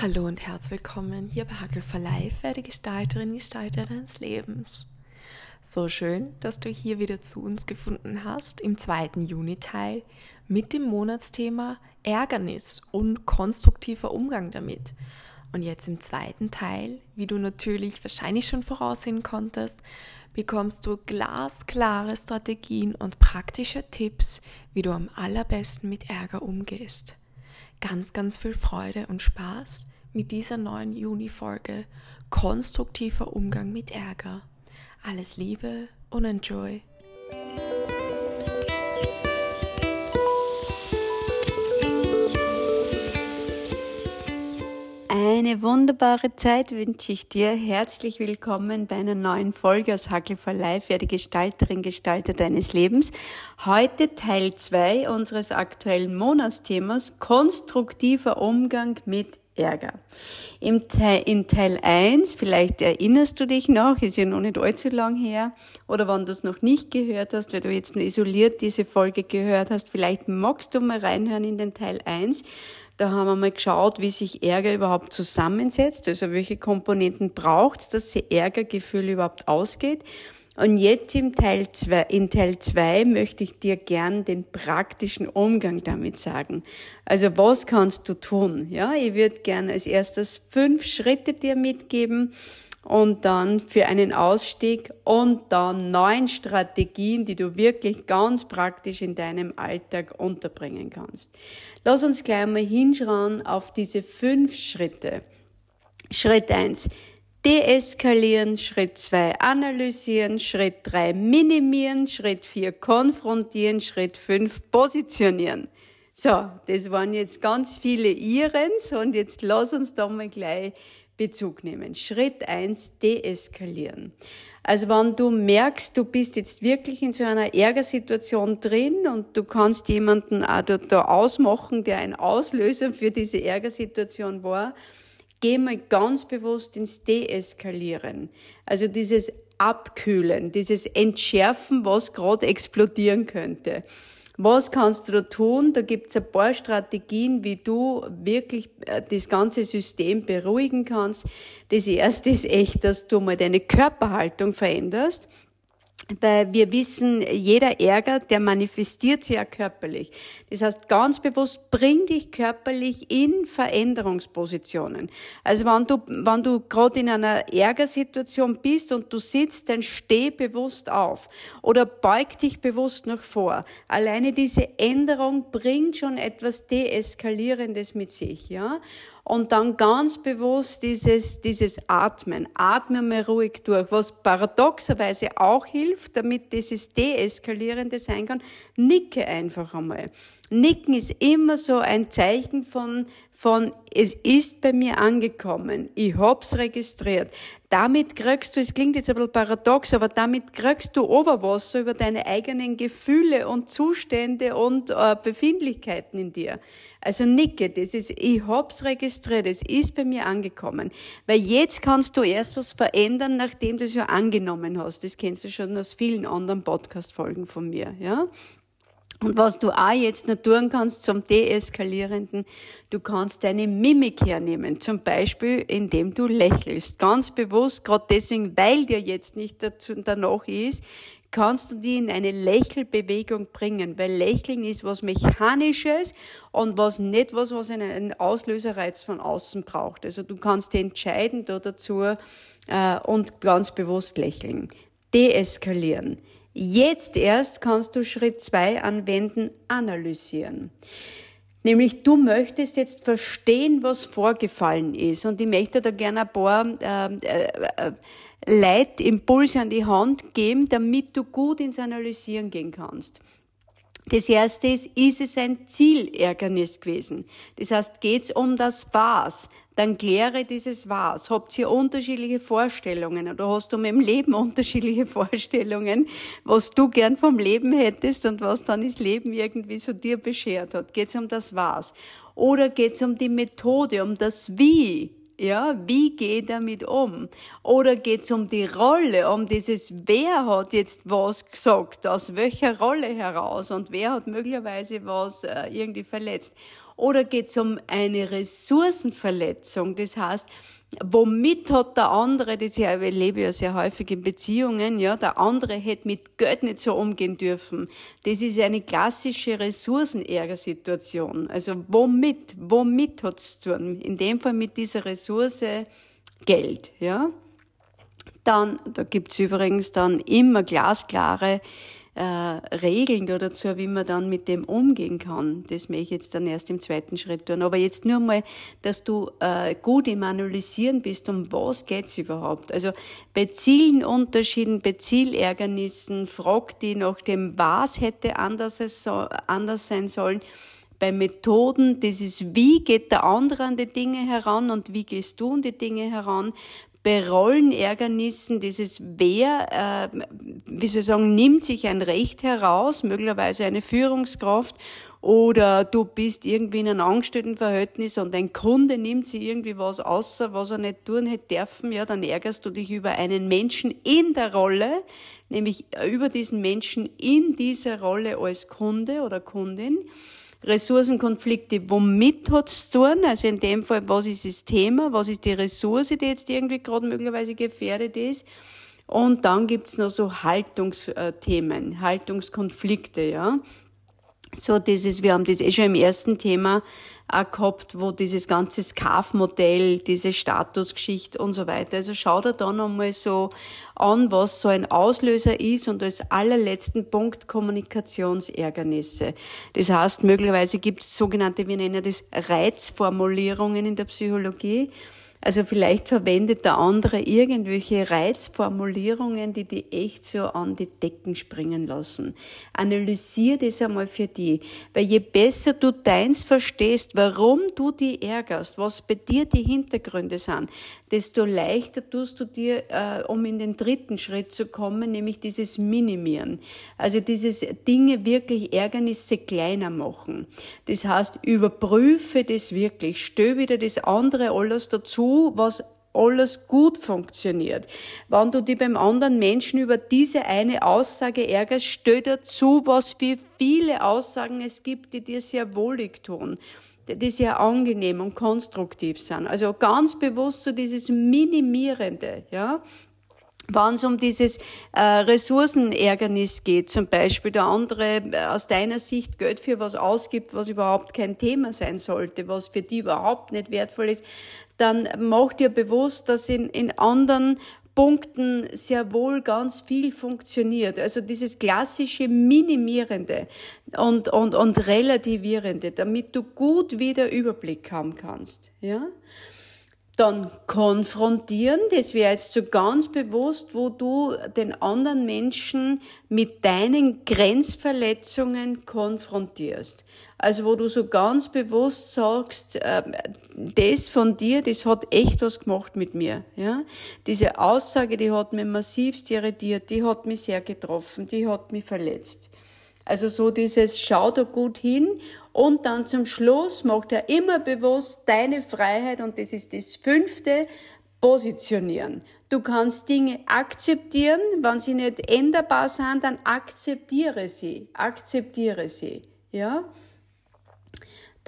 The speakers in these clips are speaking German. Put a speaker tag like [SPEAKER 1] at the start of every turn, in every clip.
[SPEAKER 1] Hallo und herzlich willkommen hier bei Hagel for Life, werde Gestalterin, Gestalter deines Lebens. So schön, dass du hier wieder zu uns gefunden hast im zweiten Juni-Teil mit dem Monatsthema Ärgernis und konstruktiver Umgang damit. Und jetzt im zweiten Teil, wie du natürlich wahrscheinlich schon voraussehen konntest, bekommst du glasklare Strategien und praktische Tipps, wie du am allerbesten mit Ärger umgehst ganz, ganz viel Freude und Spaß mit dieser neuen Juni-Folge Konstruktiver Umgang mit Ärger. Alles Liebe und Enjoy!
[SPEAKER 2] Eine wunderbare Zeit wünsche ich dir. Herzlich willkommen bei einer neuen Folge aus Hackel for Life, werde Gestalterin, Gestalter deines Lebens. Heute Teil 2 unseres aktuellen Monatsthemas, konstruktiver Umgang mit Ärger. Im Teil, in Teil 1, vielleicht erinnerst du dich noch, ist ja noch nicht allzu lang her, oder wenn du es noch nicht gehört hast, weil du jetzt nur isoliert diese Folge gehört hast, vielleicht magst du mal reinhören in den Teil 1. Da haben wir mal geschaut, wie sich Ärger überhaupt zusammensetzt, also welche Komponenten braucht es, dass sie Ärgergefühl überhaupt ausgeht. Und jetzt im Teil zwei, in Teil zwei möchte ich dir gern den praktischen Umgang damit sagen. Also was kannst du tun? Ja, ich würde gern als erstes fünf Schritte dir mitgeben, und dann für einen Ausstieg und dann neun Strategien, die du wirklich ganz praktisch in deinem Alltag unterbringen kannst. Lass uns gleich mal hinschauen auf diese fünf Schritte. Schritt eins: Deeskalieren, Schritt zwei: analysieren, Schritt drei: minimieren, Schritt vier: konfrontieren, Schritt fünf: positionieren. So, das waren jetzt ganz viele Irens und jetzt lass uns da mal gleich Bezug nehmen. Schritt eins: deeskalieren. Also wenn du merkst, du bist jetzt wirklich in so einer Ärgersituation drin und du kannst jemanden auch da ausmachen, der ein Auslöser für diese Ärgersituation war, geh mal ganz bewusst ins Deeskalieren. Also dieses Abkühlen, dieses Entschärfen, was gerade explodieren könnte. Was kannst du da tun? Da gibt's ein paar Strategien, wie du wirklich äh, das ganze System beruhigen kannst. Das erste ist echt, dass du mal deine Körperhaltung veränderst weil wir wissen, jeder Ärger, der manifestiert sich ja körperlich. Das heißt, ganz bewusst, bring dich körperlich in Veränderungspositionen. Also wenn du, wenn du gerade in einer Ärgersituation bist und du sitzt, dann steh bewusst auf oder beug dich bewusst nach vor. Alleine diese Änderung bringt schon etwas Deeskalierendes mit sich, ja und dann ganz bewusst dieses, dieses Atmen. Atme mal ruhig durch. Was paradoxerweise auch hilft, damit dieses Deeskalierende sein kann, nicke einfach einmal. Nicken ist immer so ein Zeichen von, von, es ist bei mir angekommen. Ich hab's registriert. Damit kriegst du, es klingt jetzt ein bisschen paradox, aber damit kriegst du Oberwasser über deine eigenen Gefühle und Zustände und äh, Befindlichkeiten in dir. Also nicke, das ist, ich hab's registriert, es ist bei mir angekommen. Weil jetzt kannst du erst was verändern, nachdem du es ja angenommen hast. Das kennst du schon aus vielen anderen Podcast-Folgen von mir, ja. Und was du auch jetzt noch tun kannst zum Deeskalierenden, du kannst deine Mimik hernehmen. Zum Beispiel, indem du lächelst. Ganz bewusst, gerade deswegen, weil dir jetzt nicht dazu, danach ist, kannst du die in eine Lächelbewegung bringen, weil Lächeln ist was Mechanisches und was nicht was, was einen Auslöserreiz von außen braucht. Also du kannst entscheiden da dazu äh, und ganz bewusst lächeln. Deeskalieren. Jetzt erst kannst du Schritt zwei anwenden, analysieren. Nämlich du möchtest jetzt verstehen, was vorgefallen ist. Und ich möchte da gerne ein paar äh, äh, Leitimpulse an die Hand geben, damit du gut ins Analysieren gehen kannst. Das erste ist, ist es ein Zielärgernis gewesen? Das heißt, geht es um das Was? Dann kläre dieses Was. Habt ihr unterschiedliche Vorstellungen oder hast du mit dem Leben unterschiedliche Vorstellungen, was du gern vom Leben hättest und was dann das Leben irgendwie so dir beschert hat? Geht es um das Was? Oder geht es um die Methode, um das Wie? Ja, wie geht er damit um? Oder geht es um die Rolle, um dieses, wer hat jetzt was gesagt, aus welcher Rolle heraus und wer hat möglicherweise was äh, irgendwie verletzt? Oder geht es um eine Ressourcenverletzung? Das heißt, womit hat der andere, das ich erlebe ja sehr häufig in Beziehungen, ja, der andere hätte mit Geld nicht so umgehen dürfen. Das ist eine klassische Ressourcenärgersituation. Also womit, womit hat's zu tun? In dem Fall mit dieser Ressource Geld, ja. Dann, da gibt's übrigens dann immer glasklare äh, Regeln dazu, wie man dann mit dem umgehen kann. Das möchte ich jetzt dann erst im zweiten Schritt tun. Aber jetzt nur mal, dass du äh, gut im Analysieren bist, um was geht's überhaupt. Also bei Zielenunterschieden, bei Zielärgernissen, frag die nach dem, was hätte anders, anders sein sollen bei Methoden, das ist, wie geht der andere an die Dinge heran und wie gehst du an die Dinge heran Rollenärgernissen dieses Wer, äh, wie soll ich sagen, nimmt sich ein Recht heraus, möglicherweise eine Führungskraft, oder du bist irgendwie in einem Angestelltenverhältnis und ein Kunde nimmt sich irgendwie was außer, was er nicht tun hätte dürfen, ja, dann ärgerst du dich über einen Menschen in der Rolle, nämlich über diesen Menschen in dieser Rolle als Kunde oder Kundin. Ressourcenkonflikte, womit hat's zu tun? Also in dem Fall, was ist das Thema? Was ist die Ressource, die jetzt irgendwie gerade möglicherweise gefährdet ist? Und dann gibt's noch so Haltungsthemen, Haltungskonflikte, ja. So dieses, wir haben das eh schon im ersten Thema auch gehabt, wo dieses ganze SCAF-Modell, diese Statusgeschichte und so weiter. Also schau dir da nochmal so an, was so ein Auslöser ist und als allerletzten Punkt Kommunikationsärgernisse. Das heißt, möglicherweise gibt es sogenannte, wir nennen das Reizformulierungen in der Psychologie. Also vielleicht verwendet der andere irgendwelche Reizformulierungen, die die echt so an die Decken springen lassen. Analysier das einmal für die. Weil je besser du deins verstehst, warum du die ärgerst, was bei dir die Hintergründe sind, desto leichter tust du dir, äh, um in den dritten Schritt zu kommen, nämlich dieses Minimieren. Also dieses Dinge wirklich Ärgernisse kleiner machen. Das heißt, überprüfe das wirklich, stell wieder das andere alles dazu, was alles gut funktioniert. Wenn du dich beim anderen Menschen über diese eine Aussage ärgerst, stell dazu, was für viele Aussagen es gibt, die dir sehr wohlig tun die sehr angenehm und konstruktiv sind. Also ganz bewusst so dieses Minimierende, ja. Wenn es um dieses äh, Ressourcenärgernis geht, zum Beispiel der andere äh, aus deiner Sicht Geld für was ausgibt, was überhaupt kein Thema sein sollte, was für die überhaupt nicht wertvoll ist, dann mach dir bewusst, dass in, in anderen Punkten sehr wohl ganz viel funktioniert. Also dieses klassische Minimierende und, und, und Relativierende, damit du gut wieder Überblick haben kannst. Ja? Dann konfrontieren, das wäre jetzt so ganz bewusst, wo du den anderen Menschen mit deinen Grenzverletzungen konfrontierst. Also wo du so ganz bewusst sagst, äh, das von dir, das hat echt was gemacht mit mir. Ja? Diese Aussage, die hat mich massivst irritiert, die hat mich sehr getroffen, die hat mich verletzt. Also so dieses Schau da gut hin und dann zum Schluss macht er immer bewusst deine Freiheit und das ist das fünfte, positionieren. Du kannst Dinge akzeptieren, wenn sie nicht änderbar sind, dann akzeptiere sie, akzeptiere sie, ja?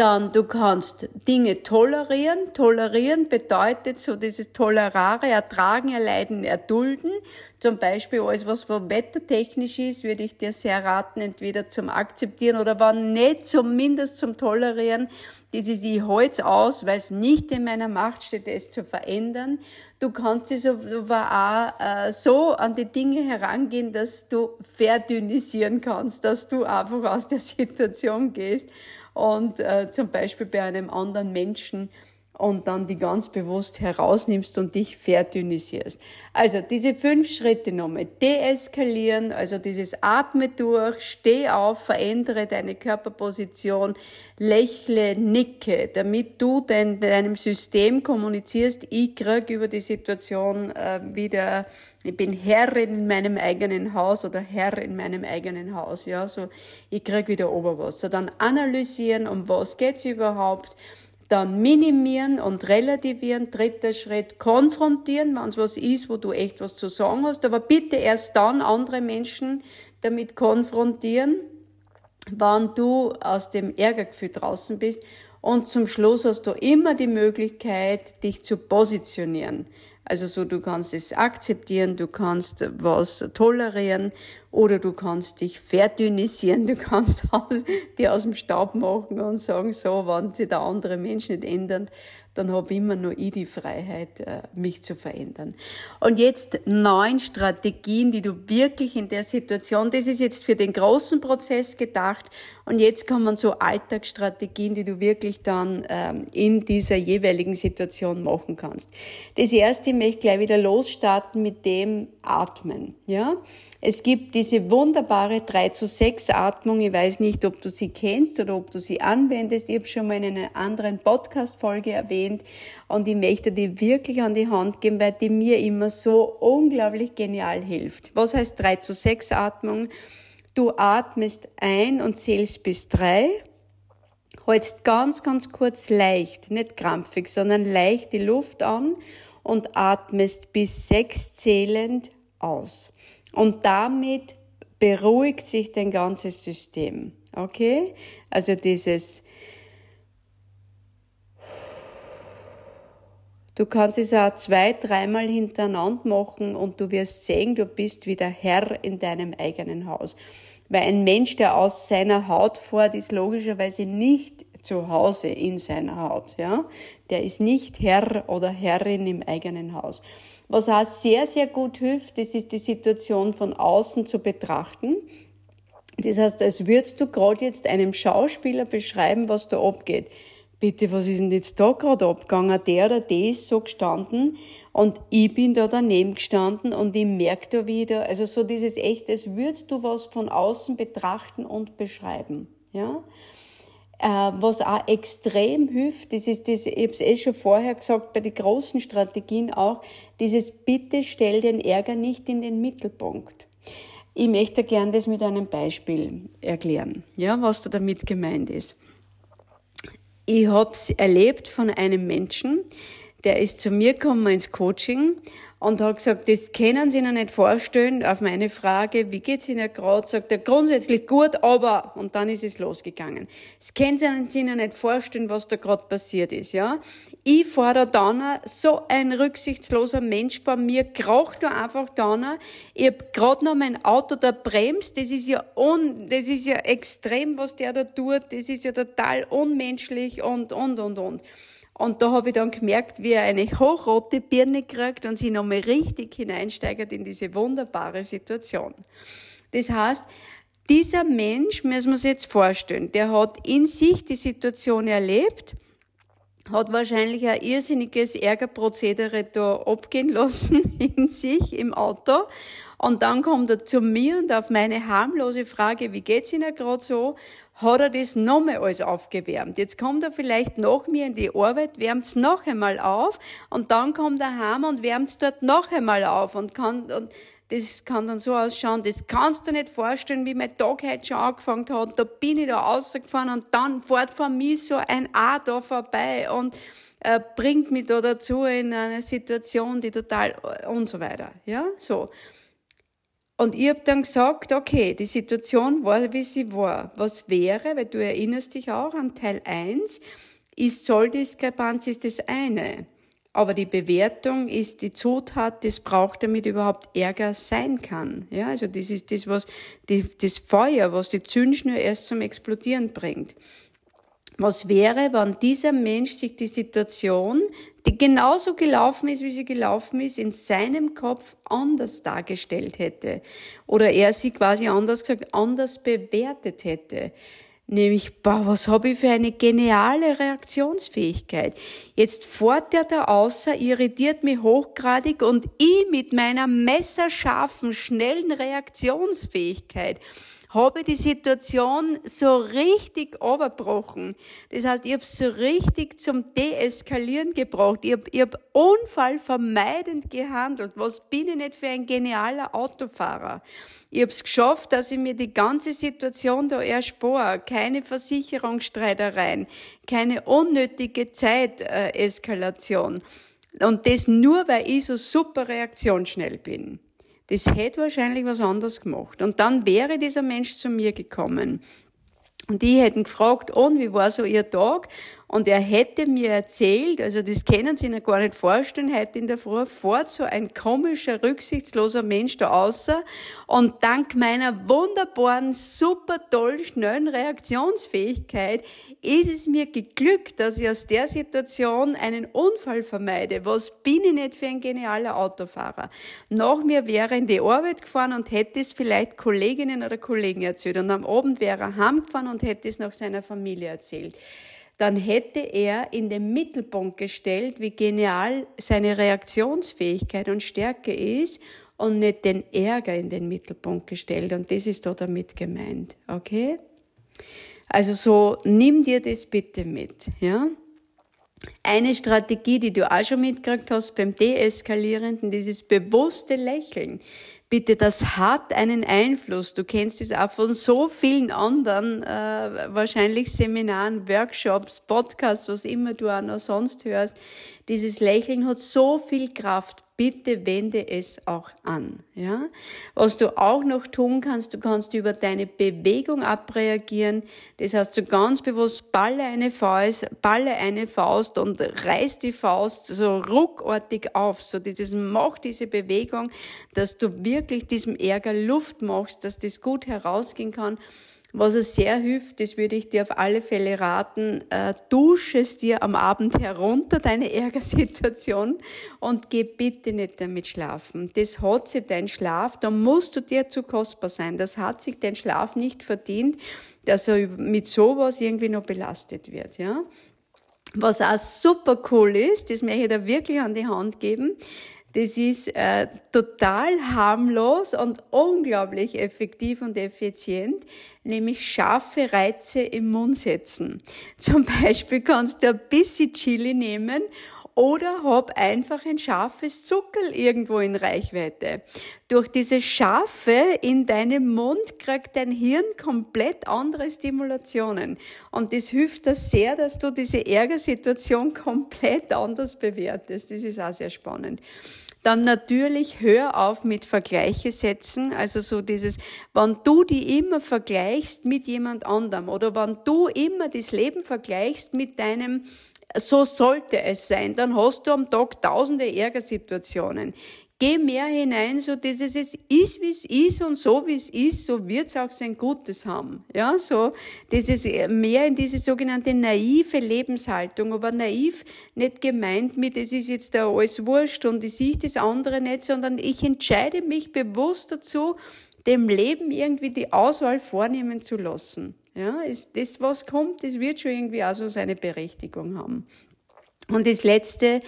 [SPEAKER 2] Dann, du kannst Dinge tolerieren. Tolerieren bedeutet so dieses Tolerare, ertragen, erleiden, erdulden. Zum Beispiel alles, was wettertechnisch ist, würde ich dir sehr raten, entweder zum Akzeptieren oder wenn nicht, zumindest zum Tolerieren. Ist, ich halte aus, weil es nicht in meiner Macht steht, es zu verändern. Du kannst es aber auch äh, so an die Dinge herangehen, dass du verdünnisieren kannst, dass du einfach aus der Situation gehst und äh, zum Beispiel bei einem anderen Menschen und dann die ganz bewusst herausnimmst und dich verdünnisierst. Also diese fünf Schritte nochmal. Deeskalieren, also dieses Atme durch, steh auf, verändere deine Körperposition, lächle, nicke, damit du dein, deinem System kommunizierst, ich krieg über die Situation äh, wieder, ich bin Herrin in meinem eigenen Haus oder Herr in meinem eigenen Haus, ja, so, ich krieg wieder Oberwasser. Dann analysieren, um was geht's überhaupt, dann minimieren und relativieren. Dritter Schritt, konfrontieren, wenn es was ist, wo du echt was zu sagen hast. Aber bitte erst dann andere Menschen damit konfrontieren, wann du aus dem Ärgergefühl draußen bist. Und zum Schluss hast du immer die Möglichkeit, dich zu positionieren. Also so, du kannst es akzeptieren, du kannst was tolerieren oder du kannst dich verdünnisieren, du kannst die aus dem Staub machen und sagen, so, wenn sich der andere Mensch nicht ändert, dann habe immer nur ich die Freiheit, äh, mich zu verändern. Und jetzt neun Strategien, die du wirklich in der Situation, das ist jetzt für den großen Prozess gedacht, und jetzt kommen so Alltagsstrategien, die du wirklich dann ähm, in dieser jeweiligen Situation machen kannst. Das erste, ich möchte gleich wieder losstarten mit dem Atmen. Ja, es gibt diese wunderbare 3 zu 6 Atmung. Ich weiß nicht, ob du sie kennst oder ob du sie anwendest. Ich habe schon mal in einer anderen Podcast-Folge erwähnt und ich möchte die wirklich an die Hand geben, weil die mir immer so unglaublich genial hilft. Was heißt 3 zu 6 Atmung? Du atmest ein und zählst bis drei, holst ganz, ganz kurz leicht, nicht krampfig, sondern leicht die Luft an und atmest bis sechs zählend aus. Und damit beruhigt sich dein ganzes System. Okay? Also dieses Du kannst es auch zwei, dreimal hintereinander machen und du wirst sehen, du bist wieder Herr in deinem eigenen Haus. Weil ein Mensch, der aus seiner Haut fährt, ist logischerweise nicht zu Hause in seiner Haut, ja. Der ist nicht Herr oder Herrin im eigenen Haus. Was auch sehr, sehr gut hilft, das ist die Situation von außen zu betrachten. Das heißt, als würdest du gerade jetzt einem Schauspieler beschreiben, was da abgeht bitte, was ist denn jetzt da gerade abgegangen? Der oder die ist so gestanden und ich bin da daneben gestanden und ich merke da wieder, also so dieses echt, als würdest du was von außen betrachten und beschreiben, ja? Äh, was auch extrem hilft, das ist das, ich habe es eh schon vorher gesagt, bei den großen Strategien auch, dieses Bitte stell den Ärger nicht in den Mittelpunkt. Ich möchte gerne das mit einem Beispiel erklären, ja, was da damit gemeint ist ich habe es erlebt von einem Menschen, der ist zu mir gekommen ins Coaching und hat gesagt, das können Sie noch nicht vorstellen. Auf meine Frage, wie geht's Ihnen gerade, sagt er grundsätzlich gut, aber und dann ist es losgegangen. Das können Sie noch nicht vorstellen, was da gerade passiert ist, ja. Ich fahre da dann so ein rücksichtsloser Mensch vor mir, kracht da einfach da. Ich hab gerade noch mein Auto da bremst, das ist ja un, das ist ja extrem, was der da tut, das ist ja total unmenschlich und und und und. Und da habe ich dann gemerkt, wie er eine hochrote Birne kriegt und sich nochmal richtig hineinsteigert in diese wunderbare Situation. Das heißt, dieser Mensch, müssen wir uns jetzt vorstellen, der hat in sich die Situation erlebt, hat wahrscheinlich ein irrsinniges Ärgerprozedere da abgehen lassen in sich im Auto. Und dann kommt er zu mir und auf meine harmlose Frage, wie geht's Ihnen gerade so, hat er das nochmal alles aufgewärmt. Jetzt kommt er vielleicht nach mir in die Arbeit, wärmt es noch einmal auf und dann kommt er heim und wärmt es dort noch einmal auf und kann, und das kann dann so ausschauen, das kannst du nicht vorstellen, wie mein Tag heute schon angefangen hat. Da bin ich da rausgefahren und dann fährt von mir so ein A da vorbei und äh, bringt mich da dazu in eine Situation, die total und so weiter. Ja, so. Und ich habe dann gesagt, okay, die Situation war, wie sie war. Was wäre, weil du erinnerst dich auch an Teil 1, ist Zolldiskrepanz ist das eine. Aber die Bewertung ist die Zutat, das braucht, damit überhaupt Ärger sein kann. Ja, also das ist das, was, die, das Feuer, was die Zündschnur erst zum Explodieren bringt. Was wäre, wenn dieser Mensch sich die Situation, die genauso gelaufen ist, wie sie gelaufen ist, in seinem Kopf anders dargestellt hätte? Oder er sie quasi anders gesagt, anders bewertet hätte? Nämlich, boah, was habe ich für eine geniale Reaktionsfähigkeit. Jetzt fährt der da außer, irritiert mich hochgradig und ich mit meiner messerscharfen, schnellen Reaktionsfähigkeit habe die Situation so richtig überbrochen. Das heißt, ich habe so richtig zum Deeskalieren gebraucht. Ich habe ich hab unfallvermeidend gehandelt. Was bin ich nicht für ein genialer Autofahrer? Ich habe es geschafft, dass ich mir die ganze Situation da erspare. Keine Versicherungsstreitereien, keine unnötige Zeiteskalation. Und das nur, weil ich so super reaktionsschnell bin. Das hätte wahrscheinlich was anderes gemacht. Und dann wäre dieser Mensch zu mir gekommen. Und die hätten gefragt, und wie war so Ihr Tag? Und er hätte mir erzählt, also das können Sie sich gar nicht vorstellen, heute in der Früh fährt so ein komischer, rücksichtsloser Mensch da außer und dank meiner wunderbaren, super toll, schnellen Reaktionsfähigkeit ist es mir geglückt, dass ich aus der Situation einen Unfall vermeide. Was bin ich nicht für ein genialer Autofahrer? Nach mir wäre in die Arbeit gefahren und hätte es vielleicht Kolleginnen oder Kollegen erzählt. Und am Abend wäre er heimgefahren und hätte es noch seiner Familie erzählt dann hätte er in den Mittelpunkt gestellt, wie genial seine Reaktionsfähigkeit und Stärke ist und nicht den Ärger in den Mittelpunkt gestellt. Und das ist da damit gemeint. Okay? Also so, nimm dir das bitte mit, ja? Eine Strategie, die du auch schon mitgekriegt hast beim Deeskalierenden, dieses bewusste Lächeln. Bitte, das hat einen Einfluss. Du kennst es auch von so vielen anderen, äh, wahrscheinlich Seminaren, Workshops, Podcasts, was immer du auch noch sonst hörst. Dieses Lächeln hat so viel Kraft bitte wende es auch an. Ja? Was du auch noch tun kannst, du kannst über deine Bewegung abreagieren. Das heißt, so ganz bewusst balle eine Faust, balle eine Faust und reiß die Faust so ruckartig auf. So dieses, mach diese Bewegung, dass du wirklich diesem Ärger Luft machst, dass das gut herausgehen kann. Was es sehr hilft, das würde ich dir auf alle Fälle raten, äh, dusche es dir am Abend herunter, deine Ärgersituation, und geh bitte nicht damit schlafen. Das hat sich dein Schlaf, da musst du dir zu kostbar sein. Das hat sich dein Schlaf nicht verdient, dass er mit sowas irgendwie noch belastet wird, ja. Was auch super cool ist, das möchte ich dir wirklich an die Hand geben, das ist äh, total harmlos und unglaublich effektiv und effizient, nämlich scharfe Reize im Mund setzen. Zum Beispiel kannst du ein bisschen Chili nehmen oder hab einfach ein scharfes Zuckerl irgendwo in Reichweite. Durch diese Scharfe in deinem Mund kriegt dein Hirn komplett andere Stimulationen. Und das hilft dir sehr, dass du diese Ärgersituation komplett anders bewertest. Das ist auch sehr spannend. Dann natürlich hör auf mit Vergleiche setzen. Also so dieses, wenn du die immer vergleichst mit jemand anderem oder wenn du immer das Leben vergleichst mit deinem so sollte es sein. Dann hast du am Tag tausende Ärgersituationen. Geh mehr hinein, so dieses es ist, wie es ist und so wie es ist, so wird es auch sein Gutes haben. Ja, so dieses mehr in diese sogenannte naive Lebenshaltung, aber naiv nicht gemeint mit, es ist jetzt da alles wurscht und ich sehe das andere nicht, sondern ich entscheide mich bewusst dazu, dem Leben irgendwie die Auswahl vornehmen zu lassen. Ja, ist das, was kommt, das wird schon irgendwie auch so seine Berechtigung haben. Und das letzte,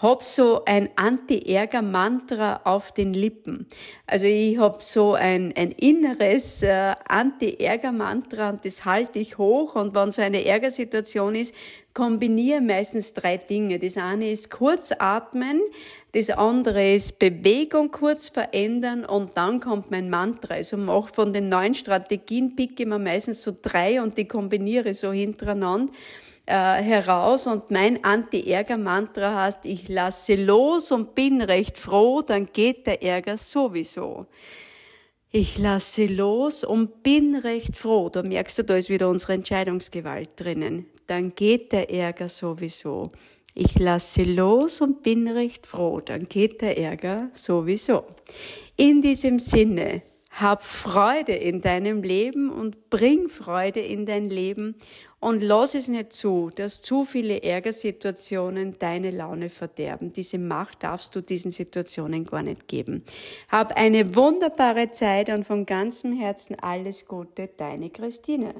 [SPEAKER 2] hab so ein Anti-Ärger-Mantra auf den Lippen. Also ich hab so ein, ein inneres äh, Anti-Ärger-Mantra und das halte ich hoch. Und wenn so eine Ärgersituation ist, kombiniere meistens drei Dinge. Das eine ist kurz atmen, das andere ist Bewegung kurz verändern und dann kommt mein Mantra. Also mach von den neuen Strategien picke ich mir meistens so drei und die kombiniere so hintereinander äh, heraus und mein Anti-Ärger-Mantra heißt, ich lasse los und bin recht froh, dann geht der Ärger sowieso. Ich lasse los und bin recht froh. Da merkst du, da ist wieder unsere Entscheidungsgewalt drinnen. Dann geht der Ärger sowieso. Ich lasse los und bin recht froh. Dann geht der Ärger sowieso. In diesem Sinne, hab Freude in deinem Leben und bring Freude in dein Leben und lass es nicht zu, dass zu viele Ärgersituationen deine Laune verderben. Diese Macht darfst du diesen Situationen gar nicht geben. Hab eine wunderbare Zeit und von ganzem Herzen alles Gute, deine Christine.